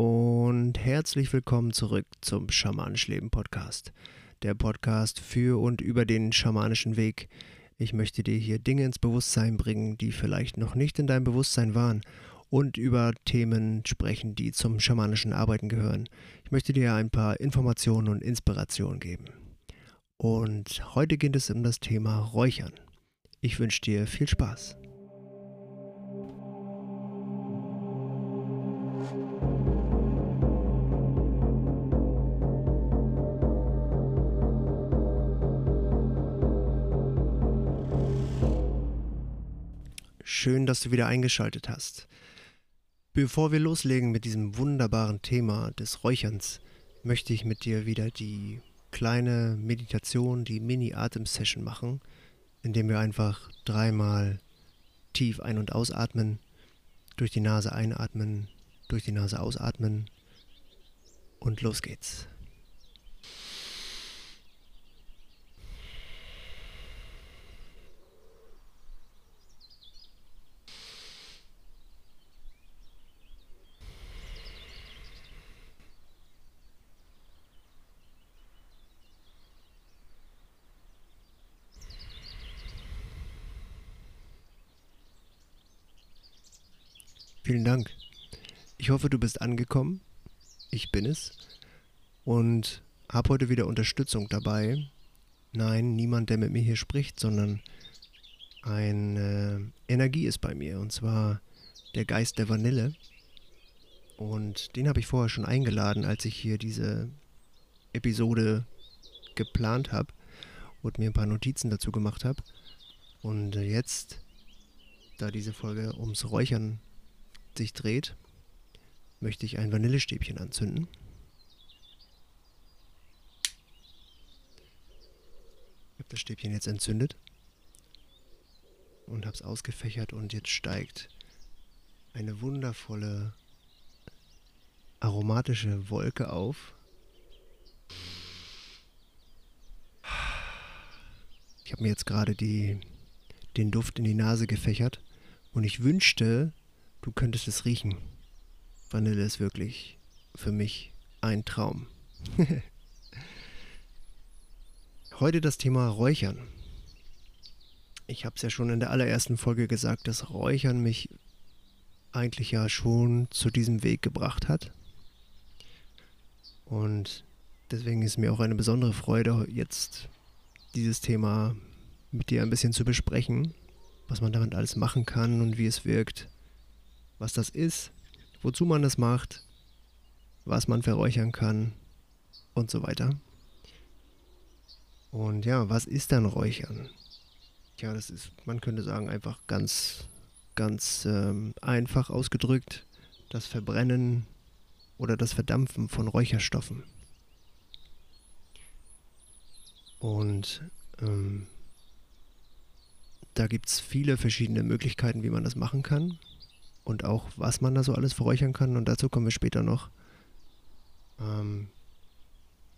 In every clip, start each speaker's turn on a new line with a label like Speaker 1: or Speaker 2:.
Speaker 1: und herzlich willkommen zurück zum Schamanisch Leben Podcast. Der Podcast für und über den schamanischen Weg. Ich möchte dir hier Dinge ins Bewusstsein bringen, die vielleicht noch nicht in deinem Bewusstsein waren und über Themen sprechen, die zum schamanischen Arbeiten gehören. Ich möchte dir ein paar Informationen und Inspirationen geben. Und heute geht es um das Thema Räuchern. Ich wünsche dir viel Spaß. Schön, dass du wieder eingeschaltet hast. Bevor wir loslegen mit diesem wunderbaren Thema des Räucherns, möchte ich mit dir wieder die kleine Meditation, die Mini-Atem-Session machen, indem wir einfach dreimal tief ein- und ausatmen, durch die Nase einatmen, durch die Nase ausatmen und los geht's. Vielen Dank. Ich hoffe, du bist angekommen. Ich bin es. Und habe heute wieder Unterstützung dabei. Nein, niemand, der mit mir hier spricht, sondern eine Energie ist bei mir. Und zwar der Geist der Vanille. Und den habe ich vorher schon eingeladen, als ich hier diese Episode geplant habe und mir ein paar Notizen dazu gemacht habe. Und jetzt, da diese Folge ums Räuchern sich dreht, möchte ich ein Vanillestäbchen anzünden. Ich habe das Stäbchen jetzt entzündet und habe es ausgefächert und jetzt steigt eine wundervolle aromatische Wolke auf. Ich habe mir jetzt gerade den Duft in die Nase gefächert und ich wünschte, Du könntest es riechen. Vanille ist wirklich für mich ein Traum. Heute das Thema Räuchern. Ich habe es ja schon in der allerersten Folge gesagt, dass Räuchern mich eigentlich ja schon zu diesem Weg gebracht hat. Und deswegen ist mir auch eine besondere Freude, jetzt dieses Thema mit dir ein bisschen zu besprechen, was man damit alles machen kann und wie es wirkt was das ist, wozu man das macht, was man verräuchern kann und so weiter. Und ja, was ist dann Räuchern? Ja, das ist, man könnte sagen, einfach ganz, ganz ähm, einfach ausgedrückt, das Verbrennen oder das Verdampfen von Räucherstoffen. Und ähm, da gibt es viele verschiedene Möglichkeiten, wie man das machen kann und auch was man da so alles verräuchern kann. Und dazu kommen wir später noch. Ähm,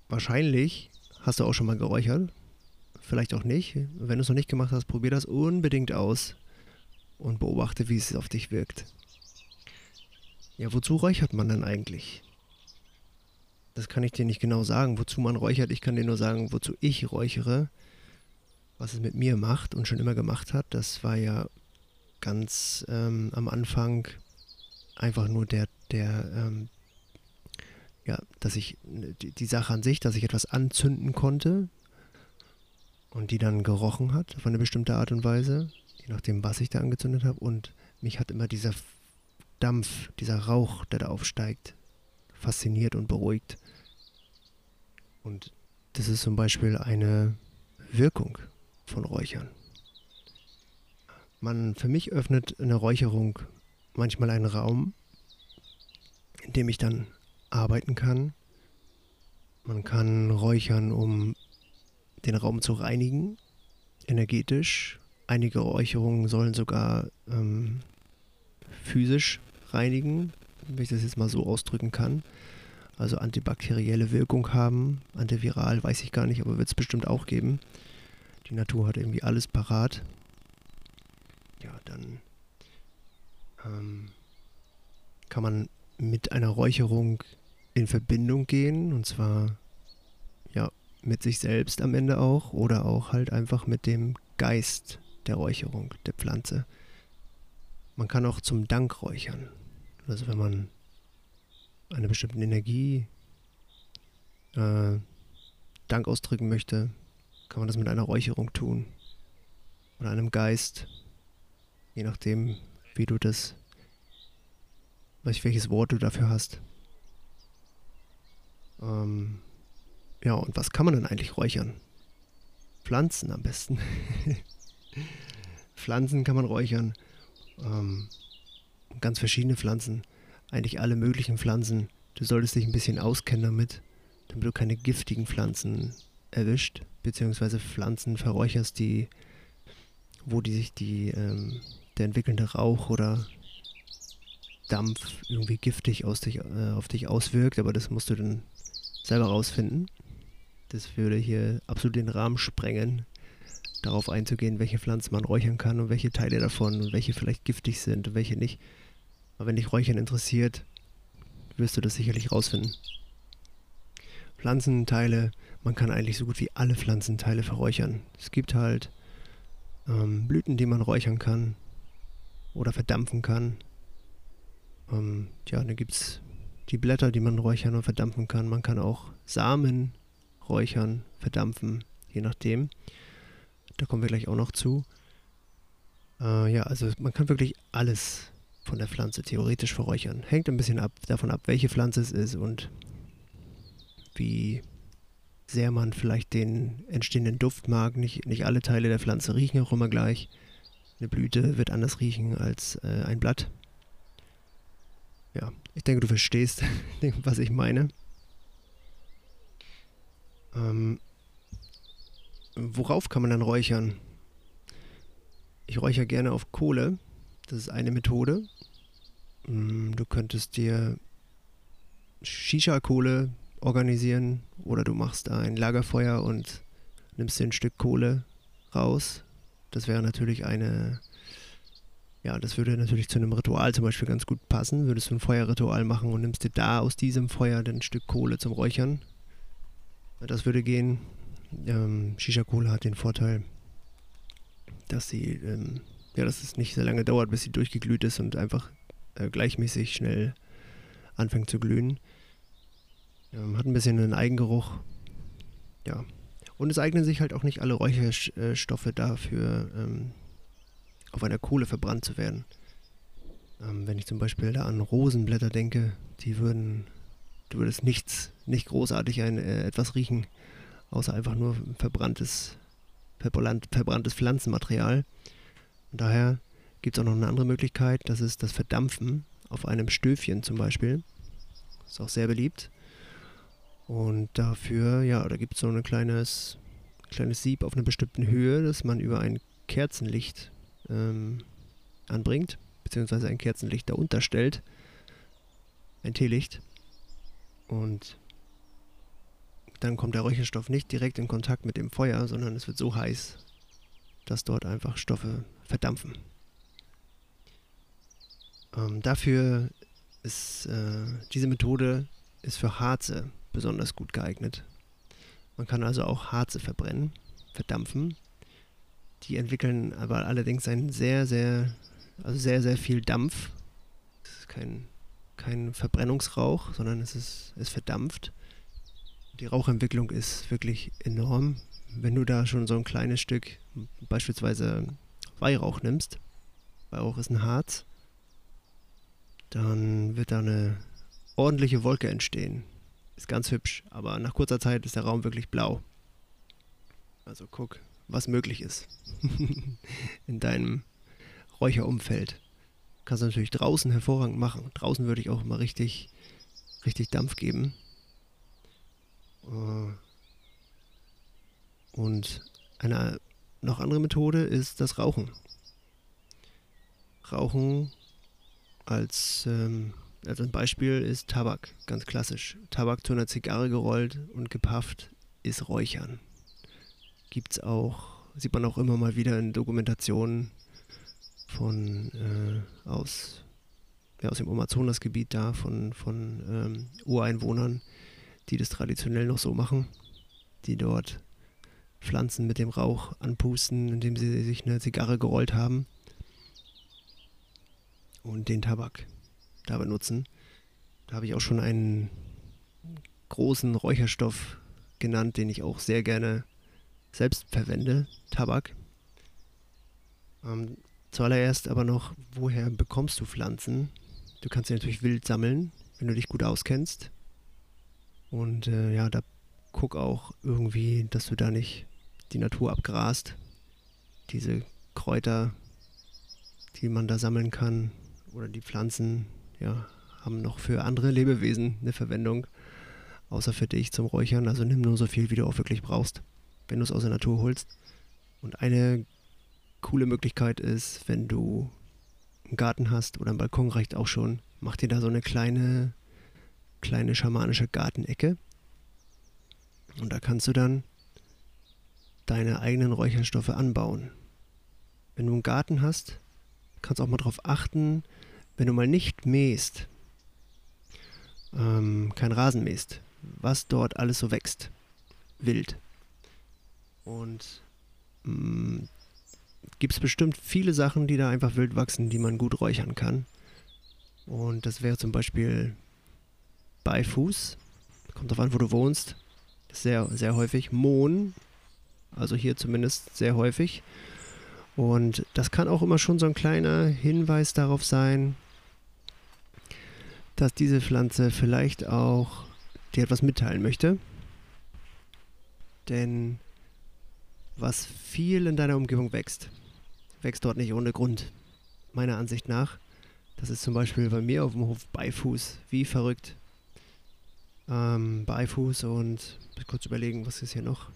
Speaker 1: wahrscheinlich hast du auch schon mal geräuchert. Vielleicht auch nicht. Wenn du es noch nicht gemacht hast, probier das unbedingt aus und beobachte, wie es auf dich wirkt. Ja, wozu räuchert man denn eigentlich? Das kann ich dir nicht genau sagen, wozu man räuchert. Ich kann dir nur sagen, wozu ich räuchere. Was es mit mir macht und schon immer gemacht hat. Das war ja ganz ähm, am Anfang einfach nur der, der, ähm, ja, dass ich die, die Sache an sich, dass ich etwas anzünden konnte und die dann gerochen hat auf eine bestimmte Art und Weise, je nachdem, was ich da angezündet habe. Und mich hat immer dieser Dampf, dieser Rauch, der da aufsteigt, fasziniert und beruhigt. Und das ist zum Beispiel eine Wirkung von Räuchern. Man, für mich öffnet eine Räucherung manchmal einen Raum, in dem ich dann arbeiten kann. Man kann räuchern, um den Raum zu reinigen, energetisch. Einige Räucherungen sollen sogar ähm, physisch reinigen, wenn ich das jetzt mal so ausdrücken kann. Also antibakterielle Wirkung haben. Antiviral weiß ich gar nicht, aber wird es bestimmt auch geben. Die Natur hat irgendwie alles parat ja, dann ähm, kann man mit einer Räucherung in Verbindung gehen und zwar ja mit sich selbst am Ende auch oder auch halt einfach mit dem Geist der Räucherung der Pflanze. Man kann auch zum Dank räuchern. Also wenn man einer bestimmten Energie äh, Dank ausdrücken möchte, kann man das mit einer Räucherung tun. Oder einem Geist, je nachdem, wie du das, welches Wort du dafür hast. Ähm, ja, und was kann man dann eigentlich räuchern? Pflanzen am besten. Pflanzen kann man räuchern. Ähm, ganz verschiedene Pflanzen. Eigentlich alle möglichen Pflanzen. Du solltest dich ein bisschen auskennen damit, damit du keine giftigen Pflanzen erwischt, beziehungsweise Pflanzen verräucherst, die, wo die sich die, ähm, der entwickelnde Rauch oder Dampf irgendwie giftig aus dich, äh, auf dich auswirkt, aber das musst du dann selber rausfinden. Das würde hier absolut den Rahmen sprengen, darauf einzugehen, welche Pflanzen man räuchern kann und welche Teile davon und welche vielleicht giftig sind und welche nicht. Aber wenn dich Räuchern interessiert, wirst du das sicherlich rausfinden. Pflanzenteile, man kann eigentlich so gut wie alle Pflanzenteile verräuchern. Es gibt halt ähm, Blüten, die man räuchern kann oder verdampfen kann. Ähm, ja, dann gibt es die Blätter, die man räuchern und verdampfen kann. Man kann auch Samen räuchern, verdampfen, je nachdem. Da kommen wir gleich auch noch zu. Äh, ja, also man kann wirklich alles von der Pflanze theoretisch verräuchern. Hängt ein bisschen ab, davon ab, welche Pflanze es ist und wie sehr man vielleicht den entstehenden Duft mag. Nicht, nicht alle Teile der Pflanze riechen auch immer gleich. Eine Blüte wird anders riechen als äh, ein Blatt. Ja, ich denke, du verstehst, was ich meine. Ähm, worauf kann man dann räuchern? Ich räuchere gerne auf Kohle. Das ist eine Methode. Mm, du könntest dir Shisha-Kohle organisieren oder du machst ein Lagerfeuer und nimmst dir ein Stück Kohle raus. Das wäre natürlich eine, ja, das würde natürlich zu einem Ritual zum Beispiel ganz gut passen. Würdest du ein Feuerritual machen und nimmst dir da aus diesem Feuer ein Stück Kohle zum Räuchern. Das würde gehen. Ähm, Shisha-Kohle hat den Vorteil, dass sie, ähm, ja, dass es nicht sehr lange dauert, bis sie durchgeglüht ist und einfach äh, gleichmäßig schnell anfängt zu glühen. Ähm, hat ein bisschen einen Eigengeruch. Ja. Und es eignen sich halt auch nicht alle Räucherstoffe dafür, ähm, auf einer Kohle verbrannt zu werden. Ähm, wenn ich zum Beispiel da an Rosenblätter denke, die würden, du würdest nichts, nicht großartig ein, äh, etwas riechen, außer einfach nur verbranntes, verbranntes Pflanzenmaterial. Und daher gibt es auch noch eine andere Möglichkeit, das ist das Verdampfen auf einem Stöfchen zum Beispiel. Ist auch sehr beliebt. Und dafür, ja, da gibt es so ein kleines, kleines Sieb auf einer bestimmten Höhe, das man über ein Kerzenlicht ähm, anbringt, beziehungsweise ein Kerzenlicht darunter stellt. Ein Teelicht. Und dann kommt der Räucherstoff nicht direkt in Kontakt mit dem Feuer, sondern es wird so heiß, dass dort einfach Stoffe verdampfen. Ähm, dafür ist äh, diese Methode ist für Harze besonders gut geeignet. Man kann also auch Harze verbrennen, verdampfen. Die entwickeln aber allerdings einen sehr, sehr, also sehr, sehr viel Dampf. Es ist kein, kein Verbrennungsrauch, sondern es ist, es verdampft. Die Rauchentwicklung ist wirklich enorm. Wenn du da schon so ein kleines Stück, beispielsweise Weihrauch nimmst, Weihrauch ist ein Harz, dann wird da eine ordentliche Wolke entstehen. Ist ganz hübsch, aber nach kurzer Zeit ist der Raum wirklich blau. Also guck, was möglich ist in deinem Räucherumfeld. Kannst du natürlich draußen hervorragend machen. Draußen würde ich auch mal richtig, richtig Dampf geben. Äh, und eine noch andere Methode ist das Rauchen. Rauchen als ähm, also ein Beispiel ist Tabak, ganz klassisch. Tabak zu einer Zigarre gerollt und gepafft ist Räuchern. Gibt es auch, sieht man auch immer mal wieder in Dokumentationen von äh, aus ja, aus dem Amazonasgebiet da von, von ähm, Ureinwohnern, die das traditionell noch so machen, die dort Pflanzen mit dem Rauch anpusten, indem sie sich eine Zigarre gerollt haben und den Tabak da benutzen. Da habe ich auch schon einen großen Räucherstoff genannt, den ich auch sehr gerne selbst verwende, Tabak. Ähm, zuallererst aber noch, woher bekommst du Pflanzen? Du kannst sie natürlich wild sammeln, wenn du dich gut auskennst. Und äh, ja, da guck auch irgendwie, dass du da nicht die Natur abgrast. Diese Kräuter, die man da sammeln kann, oder die Pflanzen, ja, haben noch für andere Lebewesen eine Verwendung, außer für dich zum Räuchern. Also nimm nur so viel, wie du auch wirklich brauchst, wenn du es aus der Natur holst. Und eine coole Möglichkeit ist, wenn du einen Garten hast oder einen Balkon reicht auch schon, mach dir da so eine kleine, kleine schamanische Gartenecke. Und da kannst du dann deine eigenen Räucherstoffe anbauen. Wenn du einen Garten hast, kannst du auch mal darauf achten, wenn du mal nicht mähst, ähm, kein Rasen mähst, was dort alles so wächst. Wild. Und mm, gibt es bestimmt viele Sachen, die da einfach wild wachsen, die man gut räuchern kann. Und das wäre zum Beispiel Beifuß. Kommt drauf an, wo du wohnst. Sehr, sehr häufig. Mohn. Also hier zumindest sehr häufig. Und das kann auch immer schon so ein kleiner Hinweis darauf sein, dass diese Pflanze vielleicht auch dir etwas mitteilen möchte. Denn was viel in deiner Umgebung wächst, wächst dort nicht ohne Grund. Meiner Ansicht nach. Das ist zum Beispiel bei mir auf dem Hof Beifuß. Wie verrückt. Ähm, Beifuß und kurz überlegen, was ist hier noch?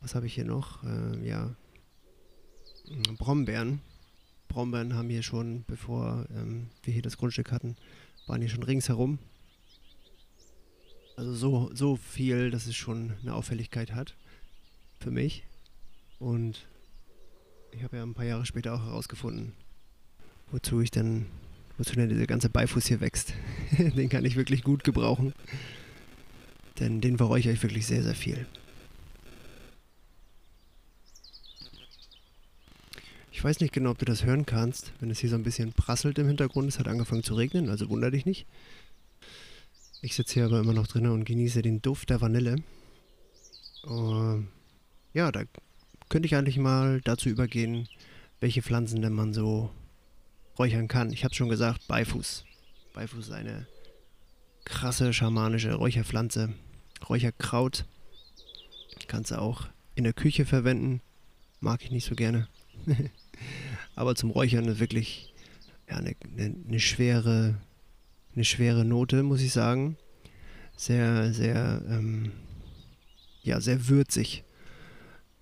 Speaker 1: Was habe ich hier noch? Ähm, ja. Brombeeren. Brombeeren haben hier schon, bevor ähm, wir hier das Grundstück hatten, waren hier schon ringsherum. Also so, so viel, dass es schon eine Auffälligkeit hat für mich. Und ich habe ja ein paar Jahre später auch herausgefunden, wozu ich dann, wozu denn dieser ganze Beifuß hier wächst. den kann ich wirklich gut gebrauchen. Denn den verräuchere ich wirklich sehr, sehr viel. Ich weiß nicht genau, ob du das hören kannst, wenn es hier so ein bisschen prasselt im Hintergrund. Es hat angefangen zu regnen, also wunder dich nicht. Ich sitze hier aber immer noch drinnen und genieße den Duft der Vanille. Uh, ja, da könnte ich eigentlich mal dazu übergehen, welche Pflanzen denn man so räuchern kann. Ich habe schon gesagt, Beifuß. Beifuß ist eine krasse schamanische Räucherpflanze. Räucherkraut. Kannst du auch in der Küche verwenden. Mag ich nicht so gerne. Aber zum Räuchern ist wirklich ja, eine, eine, schwere, eine schwere Note, muss ich sagen. Sehr, sehr, ähm, ja, sehr würzig,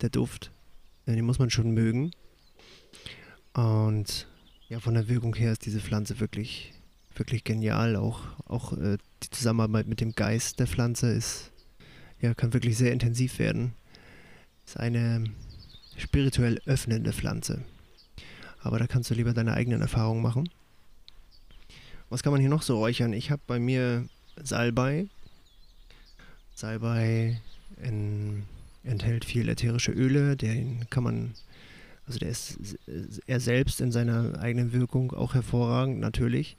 Speaker 1: der Duft. Den muss man schon mögen. Und ja, von der Wirkung her ist diese Pflanze wirklich, wirklich genial. Auch, auch äh, die Zusammenarbeit mit dem Geist der Pflanze ist, ja, kann wirklich sehr intensiv werden. Ist eine spirituell öffnende Pflanze. Aber da kannst du lieber deine eigenen Erfahrungen machen. Was kann man hier noch so räuchern? Ich habe bei mir Salbei. Salbei in, enthält viel ätherische Öle, den kann man, also der ist er selbst in seiner eigenen Wirkung auch hervorragend, natürlich.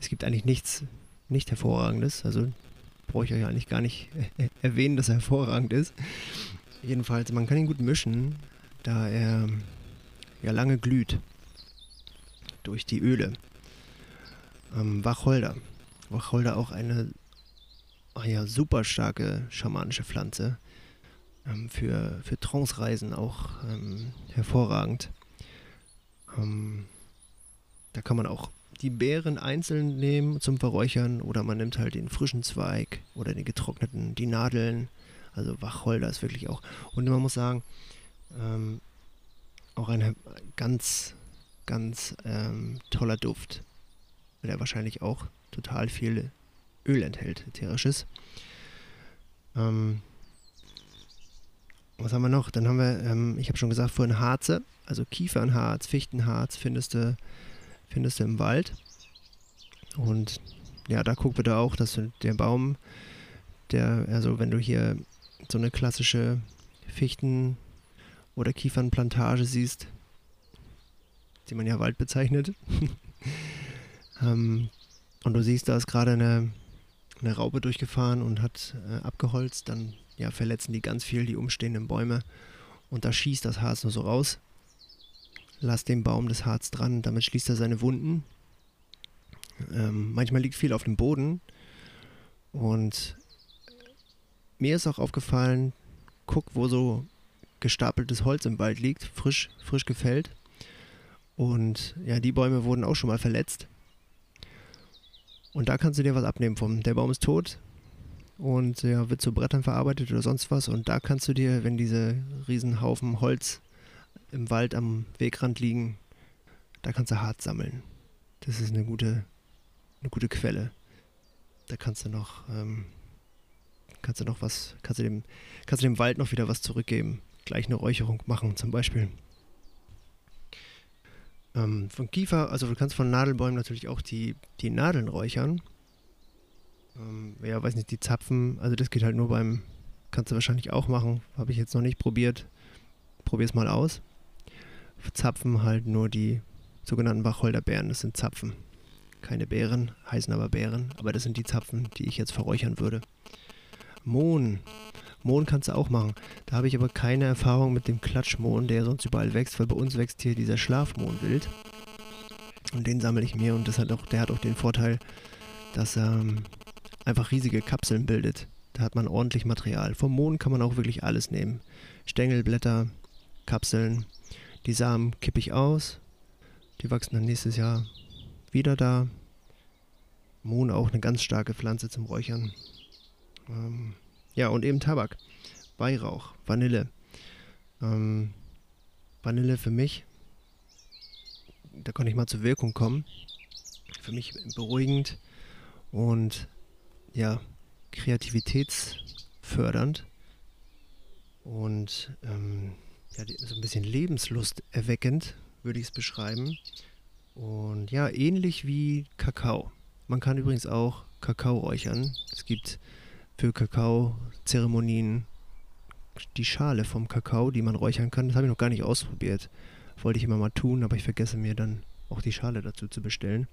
Speaker 1: Es gibt eigentlich nichts nicht hervorragendes, also brauche ich euch eigentlich gar nicht erwähnen, dass er hervorragend ist. Jedenfalls, man kann ihn gut mischen, da er ja lange glüht durch die Öle. Ähm, Wacholder. Wacholder auch eine oh ja, super starke schamanische Pflanze. Ähm, für, für Trance-Reisen auch ähm, hervorragend. Ähm, da kann man auch die Beeren einzeln nehmen zum Verräuchern oder man nimmt halt den frischen Zweig oder den getrockneten, die Nadeln. Also Wacholder ist wirklich auch. Und man muss sagen, ähm, auch ein ganz, ganz ähm, toller Duft, weil er wahrscheinlich auch total viel Öl enthält, ätherisches. Ähm, was haben wir noch? Dann haben wir, ähm, ich habe schon gesagt, vorhin Harze, also Kiefernharz, Fichtenharz findest du, findest du im Wald. Und ja, da guck bitte auch, dass du der Baum, der, also wenn du hier so eine klassische Fichten- oder Kiefernplantage siehst, die man ja Wald bezeichnet, ähm, und du siehst, da ist gerade eine, eine Raupe durchgefahren und hat äh, abgeholzt, dann ja, verletzen die ganz viel die umstehenden Bäume und da schießt das Harz nur so raus. Lass dem Baum das Harz dran, damit schließt er seine Wunden. Ähm, manchmal liegt viel auf dem Boden und mir ist auch aufgefallen, guck, wo so gestapeltes Holz im Wald liegt, frisch, frisch gefällt. Und ja, die Bäume wurden auch schon mal verletzt. Und da kannst du dir was abnehmen vom. Der Baum ist tot und ja, wird zu Brettern verarbeitet oder sonst was. Und da kannst du dir, wenn diese Riesenhaufen Holz im Wald am Wegrand liegen, da kannst du hart sammeln. Das ist eine gute, eine gute Quelle. Da kannst du noch, ähm, kannst du noch was, kannst du dem, kannst du dem Wald noch wieder was zurückgeben. Gleich eine Räucherung machen zum Beispiel. Ähm, von Kiefer, also du kannst von Nadelbäumen natürlich auch die, die Nadeln räuchern. Ähm, ja, weiß nicht, die Zapfen, also das geht halt nur beim, kannst du wahrscheinlich auch machen, habe ich jetzt noch nicht probiert. Probier es mal aus. Zapfen halt nur die sogenannten Wacholderbeeren, das sind Zapfen. Keine Beeren, heißen aber Beeren, aber das sind die Zapfen, die ich jetzt verräuchern würde. Mohn. Mohn kannst du auch machen. Da habe ich aber keine Erfahrung mit dem Klatschmohn, der sonst überall wächst, weil bei uns wächst hier dieser Schlafmohn wild. Und den sammle ich mir und das hat auch, der hat auch den Vorteil, dass er ähm, einfach riesige Kapseln bildet. Da hat man ordentlich Material. Vom Mohn kann man auch wirklich alles nehmen. Stängelblätter, Kapseln. Die Samen kippe ich aus. Die wachsen dann nächstes Jahr wieder da. Mohn auch eine ganz starke Pflanze zum Räuchern. Ähm, ja, und eben Tabak. Weihrauch, Vanille. Ähm, Vanille für mich, da konnte ich mal zur Wirkung kommen. Für mich beruhigend und ja, kreativitätsfördernd und ähm, ja, so ein bisschen Lebenslust erweckend, würde ich es beschreiben. Und ja, ähnlich wie Kakao. Man kann übrigens auch Kakao räuchern. Es gibt für Kakao-Zeremonien die Schale vom Kakao, die man räuchern kann. Das habe ich noch gar nicht ausprobiert. Wollte ich immer mal tun, aber ich vergesse mir dann auch die Schale dazu zu bestellen.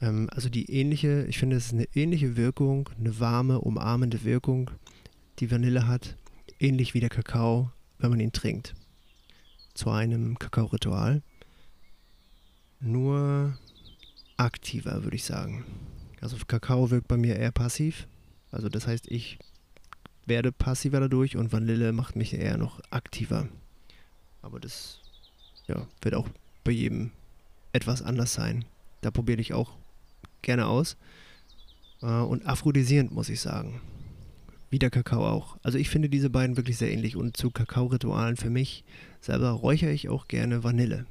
Speaker 1: Ähm, also die ähnliche, ich finde, es ist eine ähnliche Wirkung, eine warme, umarmende Wirkung, die Vanille hat, ähnlich wie der Kakao, wenn man ihn trinkt. Zu einem Kakao-Ritual. Nur aktiver, würde ich sagen. Also Kakao wirkt bei mir eher passiv. Also das heißt, ich werde passiver dadurch und Vanille macht mich eher noch aktiver. Aber das ja, wird auch bei jedem etwas anders sein. Da probiere ich auch gerne aus. Äh, und aphrodisierend, muss ich sagen. Wie der Kakao auch. Also ich finde diese beiden wirklich sehr ähnlich. Und zu Kakao-Ritualen für mich selber räuchere ich auch gerne Vanille.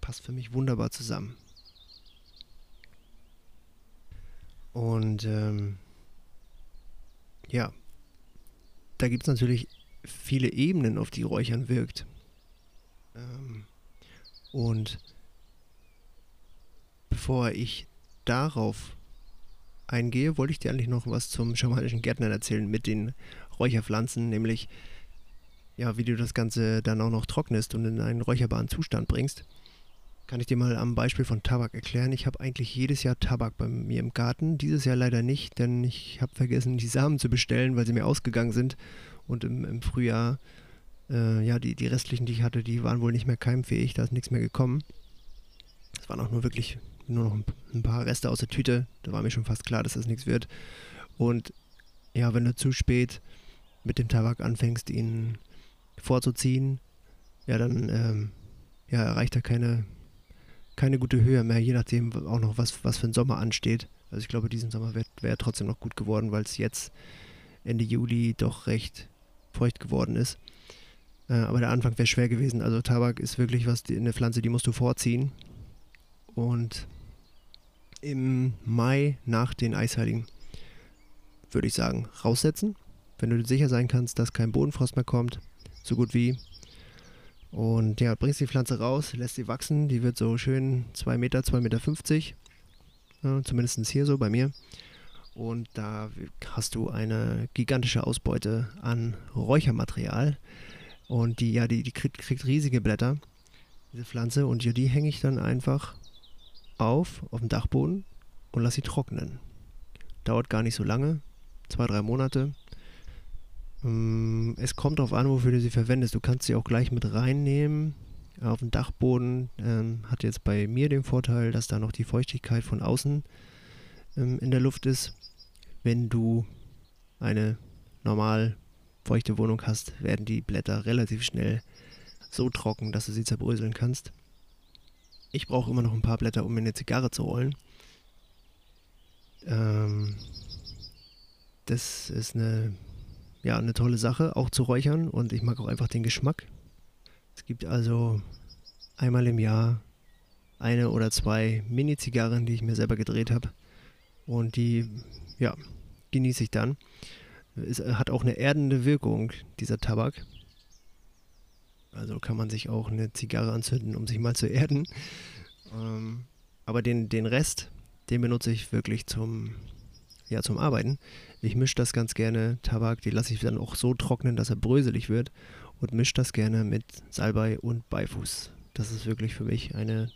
Speaker 1: Passt für mich wunderbar zusammen. Und ähm, ja, da gibt es natürlich viele Ebenen, auf die Räuchern wirkt. Ähm, und bevor ich darauf eingehe, wollte ich dir eigentlich noch was zum schamanischen Gärtnern erzählen mit den Räucherpflanzen, nämlich ja, wie du das Ganze dann auch noch trocknest und in einen räucherbaren Zustand bringst. Kann ich dir mal am Beispiel von Tabak erklären. Ich habe eigentlich jedes Jahr Tabak bei mir im Garten. Dieses Jahr leider nicht, denn ich habe vergessen, die Samen zu bestellen, weil sie mir ausgegangen sind. Und im, im Frühjahr, äh, ja, die, die restlichen, die ich hatte, die waren wohl nicht mehr keimfähig. Da ist nichts mehr gekommen. Es waren auch nur wirklich nur noch ein paar Reste aus der Tüte. Da war mir schon fast klar, dass das nichts wird. Und ja, wenn du zu spät mit dem Tabak anfängst, ihn vorzuziehen, ja, dann ähm, ja, erreicht er keine keine gute Höhe mehr, je nachdem auch noch, was, was für ein Sommer ansteht. Also ich glaube, diesen Sommer wäre wär trotzdem noch gut geworden, weil es jetzt Ende Juli doch recht feucht geworden ist. Äh, aber der Anfang wäre schwer gewesen. Also Tabak ist wirklich was, die, eine Pflanze, die musst du vorziehen. Und im Mai nach den Eisheiligen würde ich sagen, raussetzen. Wenn du sicher sein kannst, dass kein Bodenfrost mehr kommt, so gut wie, Und ja, bringst die Pflanze raus, lässt sie wachsen. Die wird so schön 2 Meter, 2,50 Meter. 50, ja, zumindest hier so bei mir. Und da hast du eine gigantische Ausbeute an Räuchermaterial. Und die, ja, die, die kriegt, kriegt riesige Blätter, diese Pflanze. Und ja, die hänge ich dann einfach auf, auf dem Dachboden und lasse sie trocknen. Dauert gar nicht so lange, zwei, drei Monate. Ähm, es kommt darauf an, wofür du sie verwendest. Du kannst sie auch gleich mit reinnehmen auf den Dachboden. Ähm, hat jetzt bei mir den Vorteil, dass da noch die Feuchtigkeit von außen ähm, in der Luft ist. Wenn du eine normal feuchte Wohnung hast, werden die Blätter relativ schnell so trocken, dass du sie zerbröseln kannst. Ich brauche immer noch ein paar Blätter, um mir eine Zigarre zu rollen. Ähm, das ist eine ja, eine tolle Sache, auch zu räuchern und ich mag auch einfach den Geschmack. Es gibt also einmal im Jahr eine oder zwei Mini-Zigarren, die ich mir selber gedreht habe und die, ja, genieße ich dann. Es hat auch eine erdende Wirkung, dieser Tabak. Also kann man sich auch eine Zigarre anzünden, um sich mal zu erden. Ähm, aber den, den Rest, den benutze ich wirklich zum, ja, zum Arbeiten. Ich mische das ganz gerne, Tabak, die lasse ich dann auch so trocknen, dass er bröselig wird und mische das gerne mit Salbei und Beifuß. Das ist wirklich für mich eine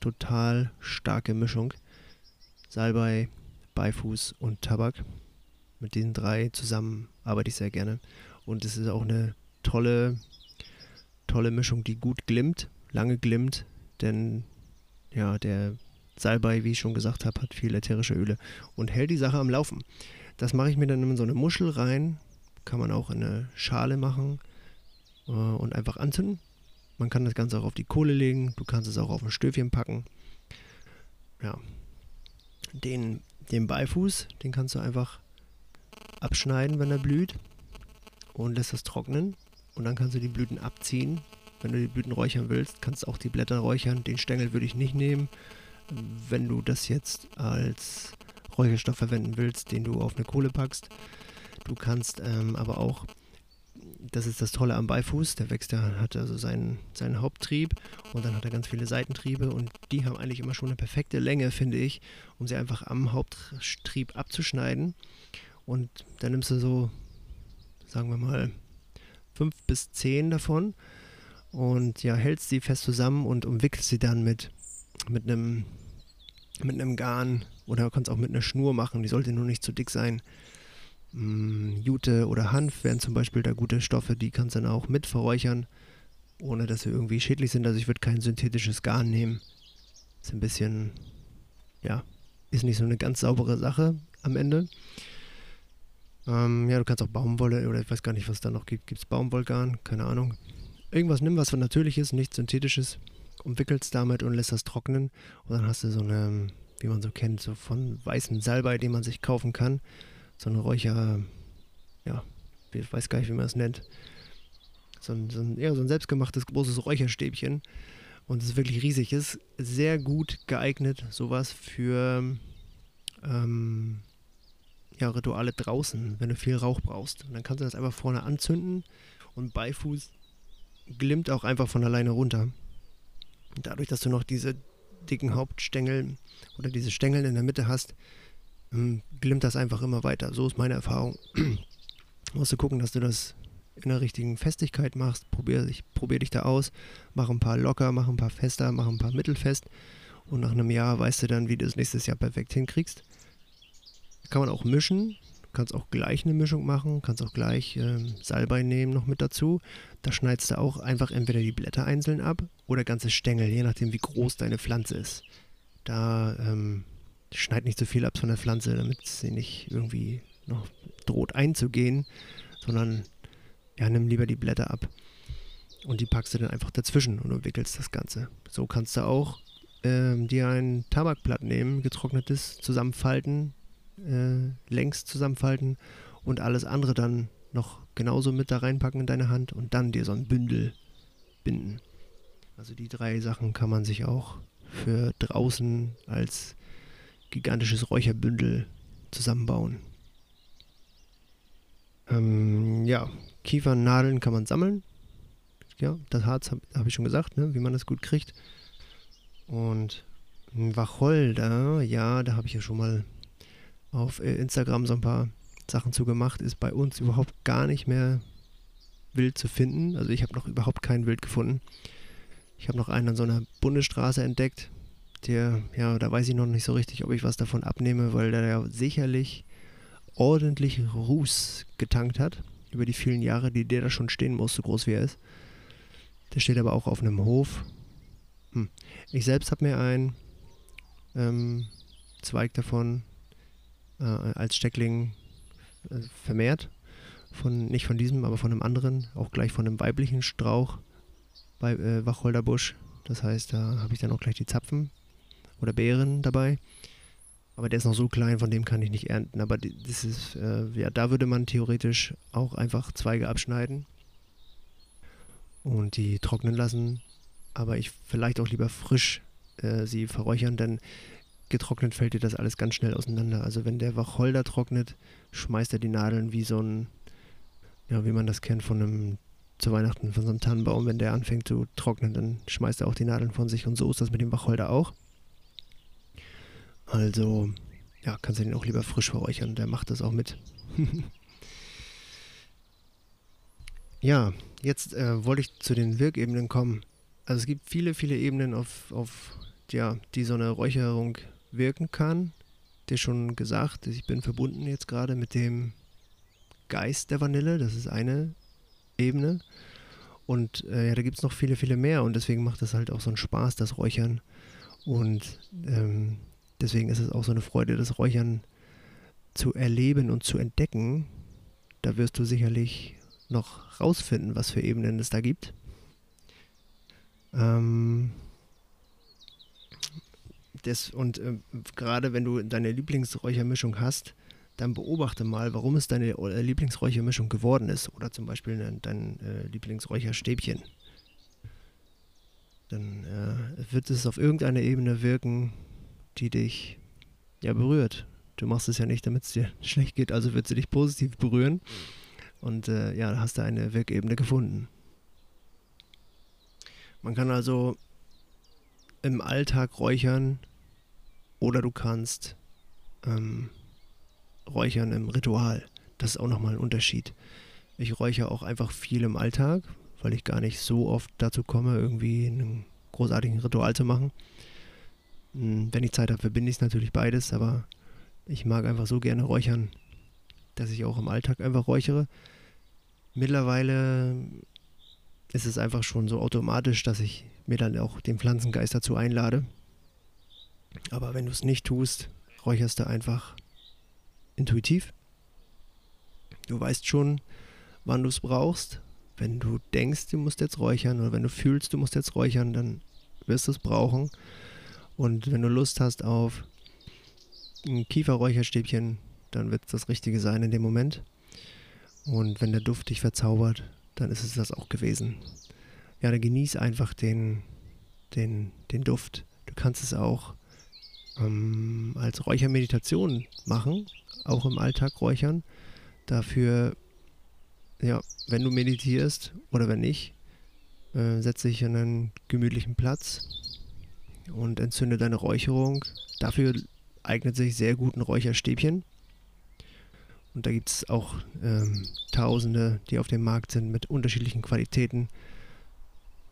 Speaker 1: total starke Mischung. Salbei, Beifuß und Tabak. Mit diesen drei zusammen arbeite ich sehr gerne. Und es ist auch eine tolle, tolle Mischung, die gut glimmt, lange glimmt, denn ja, der Salbei, wie ich schon gesagt habe, hat viel ätherische Öle und hält die Sache am Laufen. Das mache ich mir dann in so eine Muschel rein. Kann man auch in eine Schale machen äh, und einfach anzünden. Man kann das Ganze auch auf die Kohle legen. Du kannst es auch auf ein Stöfchen packen. Ja. Den, den Beifuß, den kannst du einfach abschneiden, wenn er blüht. Und lässt das trocknen. Und dann kannst du die Blüten abziehen. Wenn du die Blüten räuchern willst, kannst du auch die Blätter räuchern. Den Stängel würde ich nicht nehmen. Wenn du das jetzt als Räucherstoff verwenden willst, den du auf eine Kohle packst. Du kannst ähm, aber auch, das ist das Tolle am Beifuß, der wächst, der hat also seinen, seinen Haupttrieb und dann hat er ganz viele Seitentriebe und die haben eigentlich immer schon eine perfekte Länge, finde ich, um sie einfach am Haupttrieb abzuschneiden. Und dann nimmst du so, sagen wir mal, fünf bis zehn davon und ja, hältst sie fest zusammen und umwickelst sie dann mit, mit einem mit einem Garn oder du kannst auch mit einer Schnur machen, die sollte nur nicht zu dick sein. Mm, Jute oder Hanf wären zum Beispiel da gute Stoffe, die kannst du dann auch mit verräuchern, ohne dass sie irgendwie schädlich sind. Also ich würde kein synthetisches Garn nehmen. Ist ein bisschen, ja, ist nicht so eine ganz saubere Sache am Ende. Ähm, ja, du kannst auch Baumwolle oder ich weiß gar nicht, was da noch gibt. Gibt es Baumwollgarn? Keine Ahnung. Irgendwas nimm, was von natürliches, nichts synthetisches umwickelst damit und lässt das trocknen. Und dann hast du so eine, wie man so kennt, so von weißem Salbei, den man sich kaufen kann. So eine Räucher, ja, ich weiß gar nicht, wie man es nennt. So ein, so ein, ja, so ein selbstgemachtes großes Räucherstäbchen. Und es ist wirklich riesig. Es ist sehr gut geeignet, sowas für ähm, ja, Rituale draußen, wenn du viel Rauch brauchst. Und dann kannst du das einfach vorne anzünden und Beifuß glimmt auch einfach von alleine runter. Dadurch, dass du noch diese dicken Hauptstängel oder diese Stängel in der Mitte hast, glimmt das einfach immer weiter. So ist meine Erfahrung. du musst du gucken, dass du das in der richtigen Festigkeit machst. Probier dich, probier dich da aus. Mach ein paar locker, mach ein paar fester, mach ein paar mittelfest. Und nach einem Jahr weißt du dann, wie du es nächstes Jahr perfekt hinkriegst. Kann man auch mischen. Kannst auch gleich eine Mischung machen, kannst auch gleich ähm, Salbei nehmen noch mit dazu. Da schneidest du auch einfach entweder die Blätter einzeln ab oder ganze Stängel, je nachdem wie groß deine Pflanze ist. Da ähm, schneid nicht so viel ab von der Pflanze, damit sie nicht irgendwie noch droht einzugehen, sondern ja, nimm lieber die Blätter ab. Und die packst du dann einfach dazwischen und umwickelst das Ganze. So kannst du auch ähm, dir ein Tabakblatt nehmen, getrocknetes, zusammenfalten, äh, längs zusammenfalten und alles andere dann noch genauso mit da reinpacken in deine Hand und dann dir so ein Bündel binden. Also die drei Sachen kann man sich auch für draußen als gigantisches Räucherbündel zusammenbauen. Ähm, ja, Kiefernadeln kann man sammeln. ja, das Harz habe hab ich schon gesagt, ne, wie man das gut kriegt. Und ein Wacholder, ja, da habe ich ja schon mal auf äh, Instagram so ein paar Sachen zu gemacht, ist bei uns überhaupt gar nicht mehr wild zu finden. Also ich habe noch überhaupt kein Wild gefunden. Ich habe noch einen an so einer Bundesstraße entdeckt. Der, ja, da weiß ich noch nicht so richtig, ob ich was davon abnehme, weil der ja sicherlich ordentlich Ruß getankt hat über die vielen Jahre, die der da schon stehen muss, so groß wie er ist. Der steht aber auch auf einem Hof. Hm. Ich selbst habe mir einen ähm, Zweig davon äh, als Steckling äh, vermehrt. Von, nicht von diesem, aber von einem anderen, auch gleich von einem weiblichen Strauch bei äh, Wacholderbusch. Das heißt, da habe ich dann auch gleich die Zapfen oder Beeren dabei. Aber der ist noch so klein, von dem kann ich nicht ernten. Aber das ist, äh, ja, da würde man theoretisch auch einfach Zweige abschneiden und die trocknen lassen. Aber ich vielleicht auch lieber frisch äh, sie verräuchern, denn getrocknet fällt dir das alles ganz schnell auseinander. Also wenn der Wacholder trocknet, schmeißt er die Nadeln wie so ein, ja, wie man das kennt von einem zu Weihnachten von so einem Tannenbaum, wenn der anfängt zu trocknen, dann schmeißt er auch die Nadeln von sich und so ist das mit dem Wacholder auch. Also, ja, kannst du den auch lieber frisch verräuchern, der macht das auch mit. ja, jetzt äh, wollte ich zu den Wirkebenen kommen. Also es gibt viele, viele Ebenen, auf, auf ja, die so eine Räucherung wirken kann. Dir schon gesagt, ich bin verbunden jetzt gerade mit dem Geist der Vanille, das ist eine Ebene. Und äh, ja, da gibt es noch viele, viele mehr und deswegen macht das halt auch so einen Spaß, das Räuchern. Und ähm, deswegen ist es auch so eine Freude, das Räuchern zu erleben und zu entdecken. Da wirst du sicherlich noch rausfinden, was für Ebenen es da gibt. Ähm, das, und äh, gerade wenn du deine Lieblingsräuchermischung hast, dann beobachte mal, warum es deine äh, Lieblingsräuchermischung geworden ist. Oder zum Beispiel ne, dein äh, Lieblingsräucherstäbchen. Dann äh, wird es auf irgendeiner Ebene wirken, die dich ja berührt. Du machst es ja nicht, damit es dir schlecht geht, also wird sie dich positiv berühren. Und äh, ja, hast du eine Wirkebene gefunden. Man kann also im Alltag räuchern oder du kannst ähm, räuchern im Ritual. Das ist auch nochmal ein Unterschied. Ich räuchere auch einfach viel im Alltag, weil ich gar nicht so oft dazu komme, irgendwie einen großartigen Ritual zu machen. Hm, wenn ich Zeit habe, verbinde ich natürlich beides, aber ich mag einfach so gerne räuchern, dass ich auch im Alltag einfach räuchere. Mittlerweile ist es einfach schon so automatisch, dass ich mir dann auch den Pflanzengeist dazu einlade. Aber wenn du es nicht tust, räucherst du einfach intuitiv. Du weißt schon, wann du es brauchst. Wenn du denkst, du musst jetzt räuchern oder wenn du fühlst, du musst jetzt räuchern, dann wirst du es brauchen. Und wenn du Lust hast auf ein Kieferräucherstäbchen, dann wird es das Richtige sein in dem Moment. Und wenn der Duft dich verzaubert, dann ist es das auch gewesen. Ja, dann genieß einfach den, den, den Duft. Du kannst es auch ähm, als Räuchermeditation machen, auch im Alltag räuchern. Dafür, ja, wenn du meditierst oder wenn nicht, äh, setze dich an einen gemütlichen Platz und entzünde deine Räucherung. Dafür eignet sich sehr gut ein Räucherstäbchen. Und da gibt es auch ähm, Tausende, die auf dem Markt sind mit unterschiedlichen Qualitäten.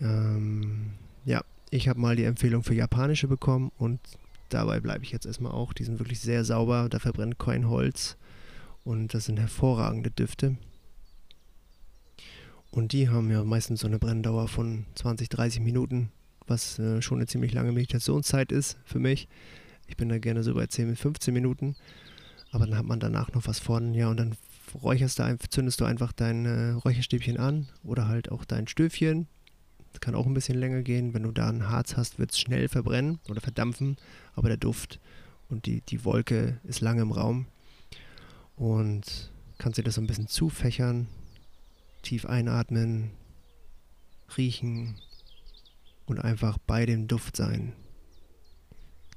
Speaker 1: Ähm, ja, ich habe mal die Empfehlung für japanische bekommen und dabei bleibe ich jetzt erstmal auch. Die sind wirklich sehr sauber, da verbrennt kein Holz und das sind hervorragende Düfte. Und die haben ja meistens so eine Brenndauer von 20, 30 Minuten, was äh, schon eine ziemlich lange Meditationszeit ist für mich. Ich bin da gerne so bei 10 bis 15 Minuten, aber dann hat man danach noch was von, ja, und dann räucherst du, zündest du einfach dein äh, Räucherstäbchen an oder halt auch dein Stöfchen kann auch ein bisschen länger gehen. Wenn du da ein Harz hast, wird es schnell verbrennen oder verdampfen, aber der Duft und die, die Wolke ist lange im Raum. Und kannst dir das so ein bisschen zufächern, tief einatmen, riechen und einfach bei dem Duft sein.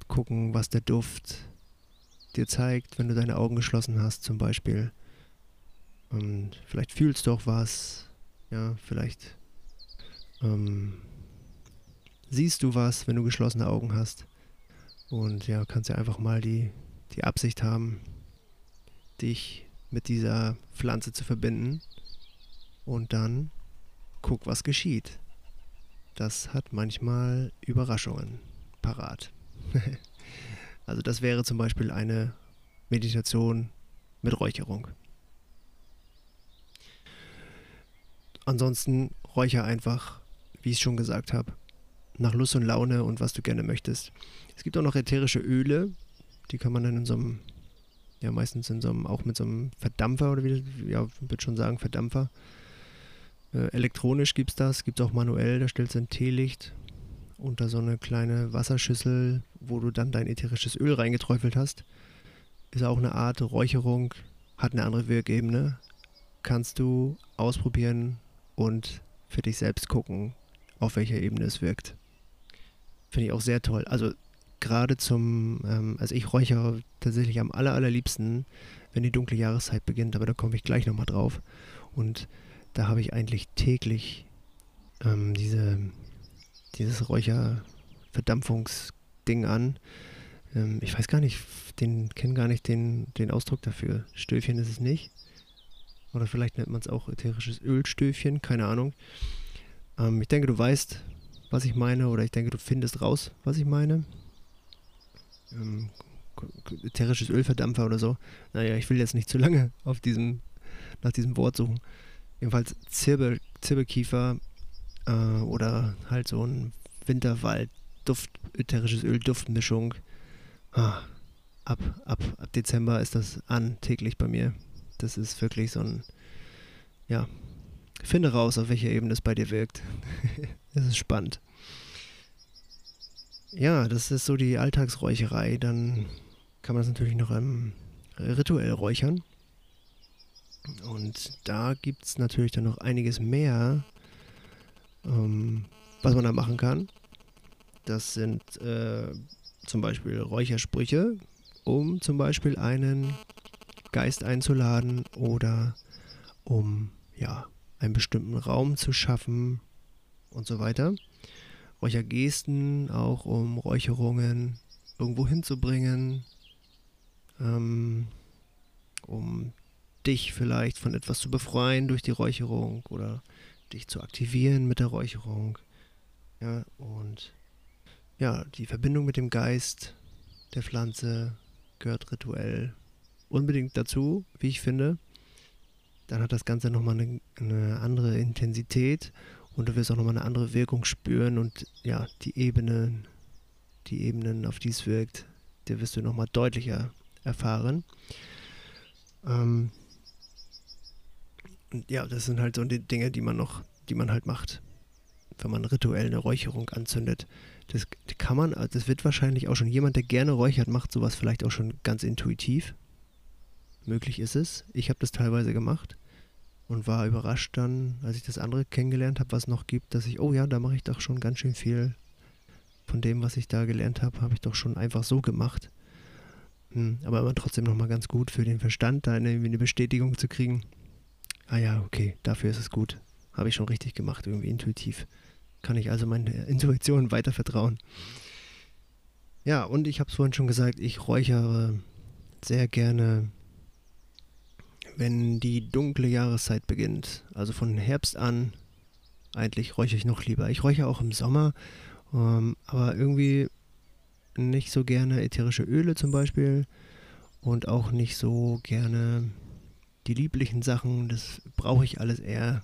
Speaker 1: Gucken, was der Duft dir zeigt, wenn du deine Augen geschlossen hast, zum Beispiel. Und vielleicht fühlst du auch was, ja, vielleicht ähm, siehst du was, wenn du geschlossene Augen hast. Und ja, kannst ja einfach mal die, die Absicht haben, dich mit dieser Pflanze zu verbinden. Und dann guck, was geschieht. Das hat manchmal Überraschungen parat. also das wäre zum Beispiel eine Meditation mit Räucherung. Ansonsten räucher einfach, wie ich schon gesagt habe, nach Lust und Laune und was du gerne möchtest. Es gibt auch noch ätherische Öle, die kann man dann in so einem, ja meistens in so einem, auch mit so einem Verdampfer oder wie, ja, würde schon sagen, Verdampfer. Äh, elektronisch gibt es das, gibt es auch manuell, da stellst du ein Teelicht unter so eine kleine Wasserschüssel, wo du dann dein ätherisches Öl reingeträufelt hast. Ist auch eine Art Räucherung, hat eine andere Wirkebene. Kannst du ausprobieren und für dich selbst gucken, auf welcher Ebene es wirkt. Finde ich auch sehr toll. Also gerade zum, ähm, also ich räuchere tatsächlich am aller, allerliebsten, wenn die dunkle Jahreszeit beginnt, aber da komme ich gleich nochmal drauf. Und da habe ich eigentlich täglich ähm, diese, dieses Räucherverdampfungsding an. Ähm, ich weiß gar nicht, den kenne gar nicht den, den Ausdruck dafür. Stöfchen ist es nicht. Oder vielleicht nennt man es auch ätherisches Ölstöfchen, keine Ahnung. Ähm, ich denke, du weißt, was ich meine, oder ich denke, du findest raus, was ich meine. Ähm, ätherisches Ölverdampfer oder so. Naja, ich will jetzt nicht zu lange auf diesem, nach diesem Wort suchen. Jedenfalls Zirbel, Zirbelkiefer äh, oder halt so ein Winterwald, Duft, ätherisches Öl, Duftmischung. Ah, ab, ab, ab Dezember ist das an, täglich bei mir. Das ist wirklich so ein, ja, finde raus, auf welcher Ebene es bei dir wirkt. das ist spannend. Ja, das ist so die Alltagsräucherei. Dann kann man es natürlich noch ähm, rituell räuchern. Und da gibt es natürlich dann noch einiges mehr, ähm, was man da machen kann. Das sind äh, zum Beispiel Räuchersprüche, um zum Beispiel einen Geist einzuladen oder um ja einen bestimmten Raum zu schaffen und so weiter. Räuchergesten auch um Räucherungen irgendwo hinzubringen, ähm, um dich vielleicht von etwas zu befreien durch die Räucherung oder dich zu aktivieren mit der Räucherung. Ja, und ja, die Verbindung mit dem Geist der Pflanze gehört rituell unbedingt dazu, wie ich finde. Dann hat das Ganze nochmal eine, eine andere Intensität und du wirst auch nochmal eine andere Wirkung spüren und ja, die Ebenen, die Ebenen, auf die es wirkt, die wirst du nochmal deutlicher erfahren. Ähm, ja, das sind halt so die Dinge, die man noch, die man halt macht, wenn man rituell eine Räucherung anzündet. Das kann man, das wird wahrscheinlich auch schon jemand, der gerne räuchert, macht sowas vielleicht auch schon ganz intuitiv. Möglich ist es. Ich habe das teilweise gemacht und war überrascht dann, als ich das andere kennengelernt habe, was es noch gibt, dass ich, oh ja, da mache ich doch schon ganz schön viel von dem, was ich da gelernt habe, habe ich doch schon einfach so gemacht. Hm, aber immer trotzdem nochmal ganz gut für den Verstand, da eine, eine Bestätigung zu kriegen ah ja, okay, dafür ist es gut. Habe ich schon richtig gemacht, irgendwie intuitiv. Kann ich also meiner Intuition weiter vertrauen. Ja, und ich habe es vorhin schon gesagt, ich räuchere sehr gerne, wenn die dunkle Jahreszeit beginnt. Also von Herbst an eigentlich räuchere ich noch lieber. Ich räuchere auch im Sommer, ähm, aber irgendwie nicht so gerne ätherische Öle zum Beispiel und auch nicht so gerne die lieblichen Sachen, das brauche ich alles eher,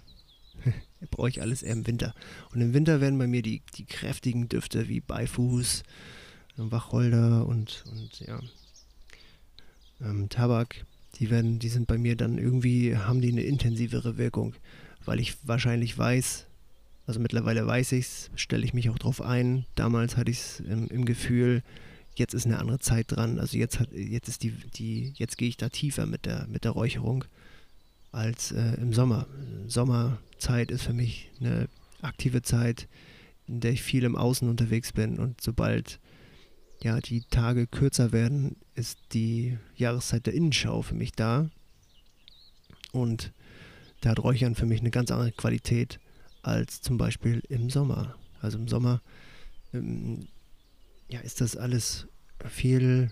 Speaker 1: brauche ich alles eher im Winter. Und im Winter werden bei mir die, die kräftigen Düfte wie Beifuß, Wacholder und, und ja, ähm, Tabak, die werden, die sind bei mir dann irgendwie, haben die eine intensivere Wirkung, weil ich wahrscheinlich weiß, also mittlerweile weiß ich es, stelle ich mich auch drauf ein. Damals hatte ich es im, im Gefühl, jetzt ist eine andere Zeit dran. Also jetzt hat, jetzt ist die, die, jetzt gehe ich da tiefer mit der, mit der Räucherung als äh, im Sommer. Sommerzeit ist für mich eine aktive Zeit, in der ich viel im Außen unterwegs bin und sobald ja die Tage kürzer werden, ist die Jahreszeit der Innenschau für mich da. Und da hat Räuchern für mich eine ganz andere Qualität als zum Beispiel im Sommer. Also im Sommer ähm, ja, ist das alles viel,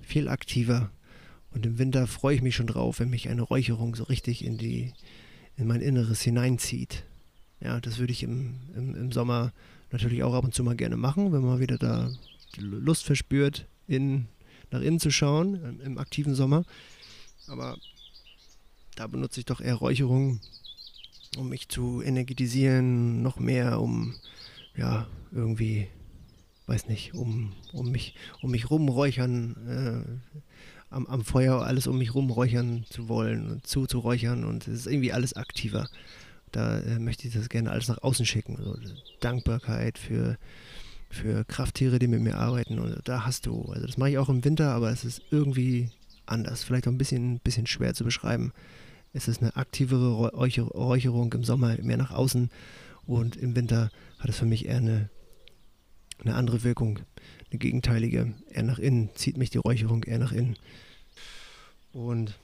Speaker 1: viel aktiver. Und im Winter freue ich mich schon drauf, wenn mich eine Räucherung so richtig in die, in mein Inneres hineinzieht. Ja, das würde ich im, im, im Sommer natürlich auch ab und zu mal gerne machen, wenn man wieder da Lust verspürt, in, nach innen zu schauen, im, aktiven Sommer. Aber da benutze ich doch eher Räucherung, um mich zu energetisieren, noch mehr, um ja, irgendwie, weiß nicht, um, um mich, um mich rumräuchern, äh, am, am Feuer alles um mich rumräuchern zu wollen und zuzuräuchern und es ist irgendwie alles aktiver. Da äh, möchte ich das gerne alles nach außen schicken. Also Dankbarkeit für, für Krafttiere, die mit mir arbeiten. Und da hast du, also das mache ich auch im Winter, aber es ist irgendwie anders. Vielleicht auch ein bisschen, bisschen schwer zu beschreiben. Es ist eine aktivere Räucherung im Sommer mehr nach außen und im Winter hat es für mich eher eine, eine andere Wirkung, eine gegenteilige, eher nach innen, zieht mich die Räucherung eher nach innen. Und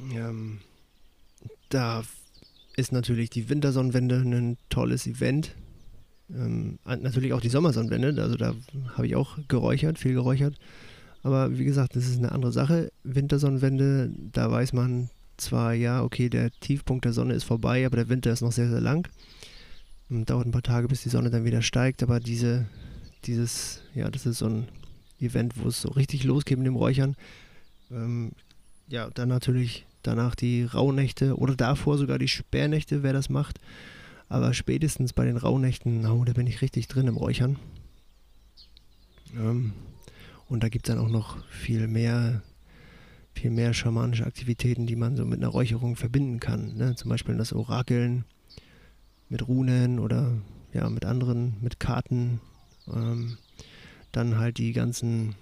Speaker 1: ähm, da ist natürlich die Wintersonnenwende ein tolles Event. Ähm, natürlich auch die Sommersonnenwende, also da habe ich auch geräuchert, viel geräuchert. Aber wie gesagt, das ist eine andere Sache. Wintersonnenwende, da weiß man, zwar, ja, okay, der Tiefpunkt der Sonne ist vorbei, aber der Winter ist noch sehr, sehr lang. Und dauert ein paar Tage, bis die Sonne dann wieder steigt, aber diese, dieses, ja, das ist so ein Event, wo es so richtig losgeht mit dem Räuchern. Ähm, ja, dann natürlich danach die Rauhnächte oder davor sogar die Sperrnächte, wer das macht. Aber spätestens bei den Rauhnächten, oh, da bin ich richtig drin im Räuchern. Ähm, und da gibt es dann auch noch viel mehr viel mehr schamanische Aktivitäten, die man so mit einer Räucherung verbinden kann. Ne? Zum Beispiel das Orakeln mit Runen oder ja, mit anderen, mit Karten. Ähm, dann halt die ganzen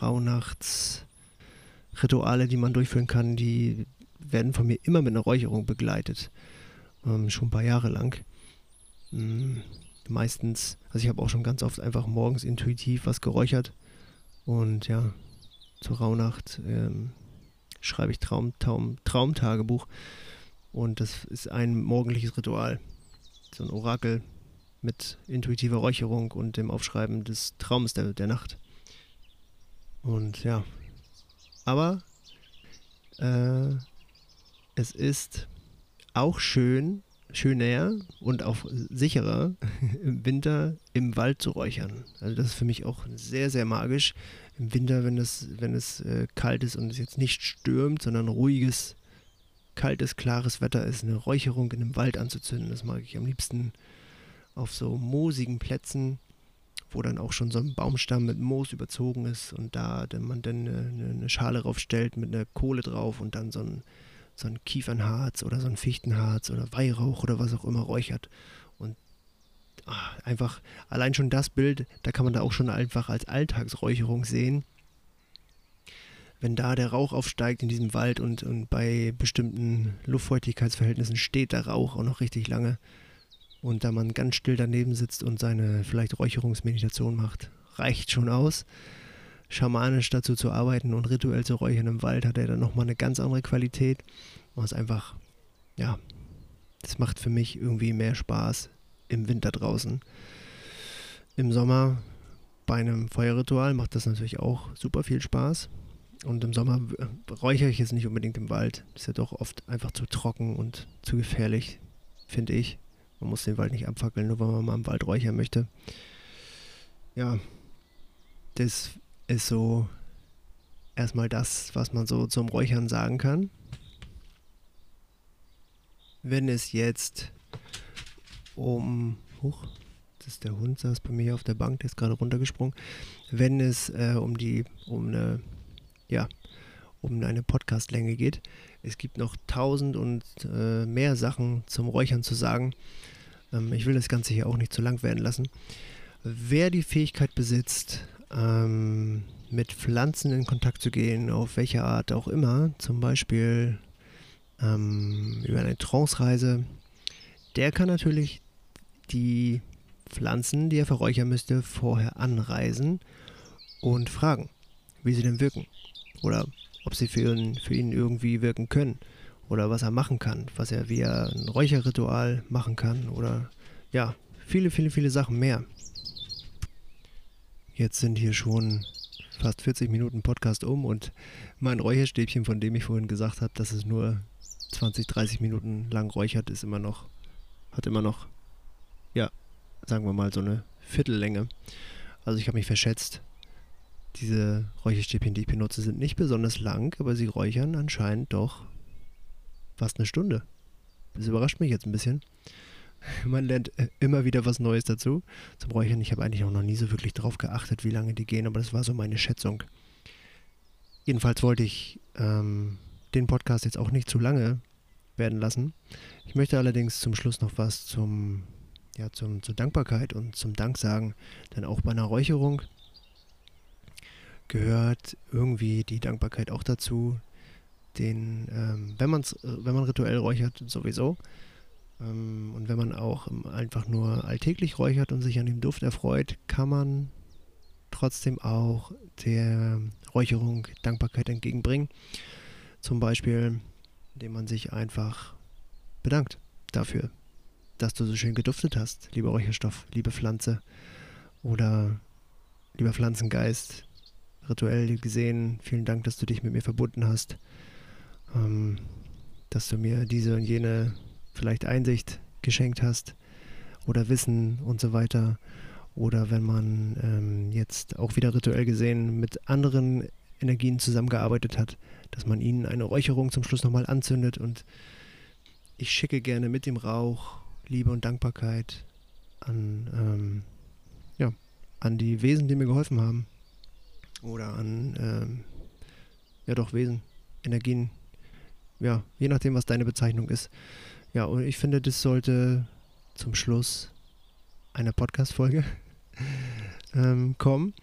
Speaker 1: Rauhnachtsrituale, die man durchführen kann, die werden von mir immer mit einer Räucherung begleitet. Ähm, schon ein paar Jahre lang. Ähm, meistens, also ich habe auch schon ganz oft einfach morgens intuitiv was geräuchert. Und ja, zur Rauhnacht ähm, schreibe ich Traum, Traum, Traumtagebuch. Und das ist ein morgendliches Ritual. So ein Orakel mit intuitiver Räucherung und dem Aufschreiben des Traums der, der Nacht. Und ja. Aber äh, es ist auch schön, schöner und auch sicherer im Winter im Wald zu räuchern. Also das ist für mich auch sehr, sehr magisch. Im Winter, wenn es, wenn es äh, kalt ist und es jetzt nicht stürmt, sondern ruhiges, kaltes, klares Wetter ist, eine Räucherung in einem Wald anzuzünden. Das mag ich am liebsten auf so moosigen Plätzen, wo dann auch schon so ein Baumstamm mit Moos überzogen ist und da dann man dann eine, eine Schale draufstellt mit einer Kohle drauf und dann so ein so ein Kiefernharz oder so ein Fichtenharz oder Weihrauch oder was auch immer räuchert. Und ach, einfach allein schon das Bild, da kann man da auch schon einfach als Alltagsräucherung sehen. Wenn da der Rauch aufsteigt in diesem Wald und, und bei bestimmten Luftfeuchtigkeitsverhältnissen steht der Rauch auch noch richtig lange und da man ganz still daneben sitzt und seine vielleicht Räucherungsmeditation macht, reicht schon aus schamanisch dazu zu arbeiten und rituell zu räuchern im Wald, hat er dann nochmal eine ganz andere Qualität. Was einfach, ja, das macht für mich irgendwie mehr Spaß im Winter draußen. Im Sommer bei einem Feuerritual macht das natürlich auch super viel Spaß. Und im Sommer räuchere ich jetzt nicht unbedingt im Wald. Ist ja doch oft einfach zu trocken und zu gefährlich, finde ich. Man muss den Wald nicht abfackeln, nur weil man mal im Wald räuchern möchte. Ja, das ist so erstmal das, was man so zum Räuchern sagen kann. Wenn es jetzt um. Huch, das ist der Hund, saß bei mir auf der Bank, der ist gerade runtergesprungen. Wenn es äh, um die, um eine, ja, um eine Podcastlänge geht. Es gibt noch tausend und äh, mehr Sachen zum Räuchern zu sagen. Ähm, ich will das Ganze hier auch nicht zu lang werden lassen. Wer die Fähigkeit besitzt, ähm, mit Pflanzen in Kontakt zu gehen, auf welche Art auch immer, zum Beispiel ähm, über eine Trance-Reise, der kann natürlich die Pflanzen, die er verräuchern müsste, vorher anreisen und fragen, wie sie denn wirken. Oder ob sie für ihn, für ihn irgendwie wirken können. Oder was er machen kann, was er er ein Räucherritual machen kann. Oder ja, viele, viele, viele Sachen mehr. Jetzt sind hier schon fast 40 Minuten Podcast um und mein Räucherstäbchen, von dem ich vorhin gesagt habe, dass es nur 20, 30 Minuten lang räuchert, ist immer noch, hat immer noch, ja, sagen wir mal so eine Viertellänge. Also ich habe mich verschätzt. Diese Räucherstäbchen, die ich benutze, sind nicht besonders lang, aber sie räuchern anscheinend doch fast eine Stunde. Das überrascht mich jetzt ein bisschen. Man lernt äh, immer wieder was Neues dazu zum Räuchern. Ich habe eigentlich auch noch nie so wirklich drauf geachtet, wie lange die gehen, aber das war so meine Schätzung. Jedenfalls wollte ich ähm, den Podcast jetzt auch nicht zu lange werden lassen. Ich möchte allerdings zum Schluss noch was zum, ja, zum, zur Dankbarkeit und zum Dank sagen, denn auch bei einer Räucherung gehört irgendwie die Dankbarkeit auch dazu, den, ähm, wenn, man's, äh, wenn man rituell räuchert, sowieso. Ähm, und wenn man auch einfach nur alltäglich räuchert und sich an dem Duft erfreut, kann man trotzdem auch der Räucherung Dankbarkeit entgegenbringen. Zum Beispiel, indem man sich einfach bedankt dafür, dass du so schön geduftet hast, lieber Räucherstoff, liebe Pflanze oder lieber Pflanzengeist. Rituell gesehen, vielen Dank, dass du dich mit mir verbunden hast ähm, dass du mir diese und jene vielleicht Einsicht geschenkt hast oder Wissen und so weiter. Oder wenn man ähm, jetzt auch wieder rituell gesehen mit anderen Energien zusammengearbeitet hat, dass man ihnen eine Räucherung zum Schluss nochmal anzündet und ich schicke gerne mit dem Rauch Liebe und Dankbarkeit an, ähm, ja, an die Wesen, die mir geholfen haben. Oder an, ähm, ja doch, Wesen, Energien, ja, je nachdem, was deine Bezeichnung ist. Ja, und ich finde, das sollte zum Schluss einer Podcast-Folge ähm, kommen.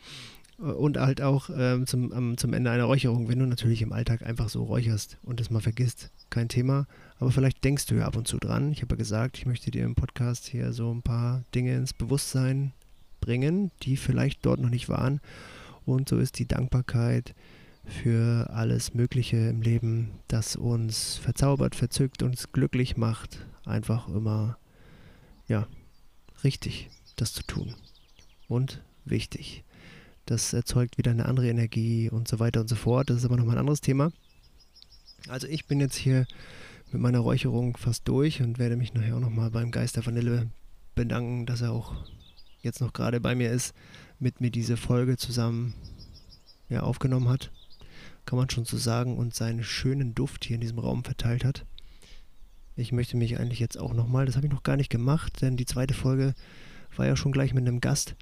Speaker 1: Und halt auch ähm, zum, ähm, zum Ende einer Räucherung, wenn du natürlich im Alltag einfach so räucherst und das mal vergisst, kein Thema. Aber vielleicht denkst du ja ab und zu dran. Ich habe ja gesagt, ich möchte dir im Podcast hier so ein paar Dinge ins Bewusstsein bringen, die vielleicht dort noch nicht waren. Und so ist die Dankbarkeit für alles Mögliche im Leben, das uns verzaubert, verzückt, uns glücklich macht, einfach immer, ja, richtig, das zu tun. Und wichtig. Das erzeugt wieder eine andere Energie und so weiter und so fort. Das ist aber nochmal ein anderes Thema. Also ich bin jetzt hier mit meiner Räucherung fast durch und werde mich nachher auch nochmal beim Geister Vanille bedanken, dass er auch jetzt noch gerade bei mir ist, mit mir diese Folge zusammen ja, aufgenommen hat kann man schon so sagen, und seinen schönen Duft hier in diesem Raum verteilt hat. Ich möchte mich eigentlich jetzt auch nochmal, das habe ich noch gar nicht gemacht, denn die zweite Folge war ja schon gleich mit einem Gast,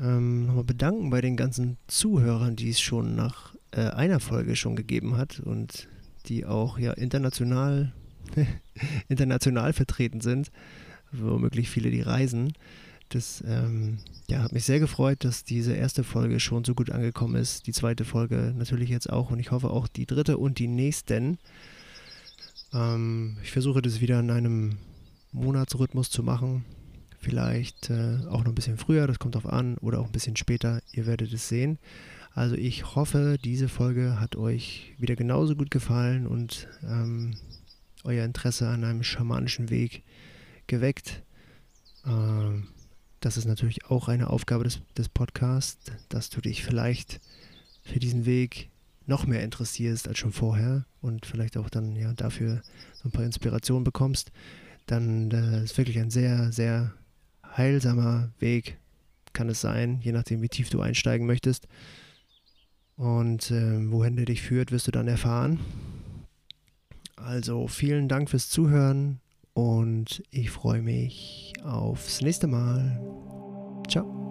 Speaker 1: ähm, nochmal bedanken bei den ganzen Zuhörern, die es schon nach äh, einer Folge schon gegeben hat und die auch ja international, international vertreten sind, womöglich viele, die reisen. Das ähm, ja, hat mich sehr gefreut, dass diese erste Folge schon so gut angekommen ist. Die zweite Folge natürlich jetzt auch und ich hoffe auch die dritte und die nächsten. Ähm, ich versuche das wieder in einem Monatsrhythmus zu machen. Vielleicht äh, auch noch ein bisschen früher, das kommt drauf an, oder auch ein bisschen später. Ihr werdet es sehen. Also ich hoffe, diese Folge hat euch wieder genauso gut gefallen und ähm, euer Interesse an einem schamanischen Weg geweckt. Ähm, das ist natürlich auch eine Aufgabe des, des Podcasts, dass du dich vielleicht für diesen Weg noch mehr interessierst als schon vorher und vielleicht auch dann ja dafür so ein paar Inspirationen bekommst, dann äh, ist wirklich ein sehr, sehr heilsamer Weg, kann es sein, je nachdem, wie tief du einsteigen möchtest. Und äh, wohin der dich führt, wirst du dann erfahren. Also vielen Dank fürs Zuhören und ich freue mich aufs nächste Mal. Ciao.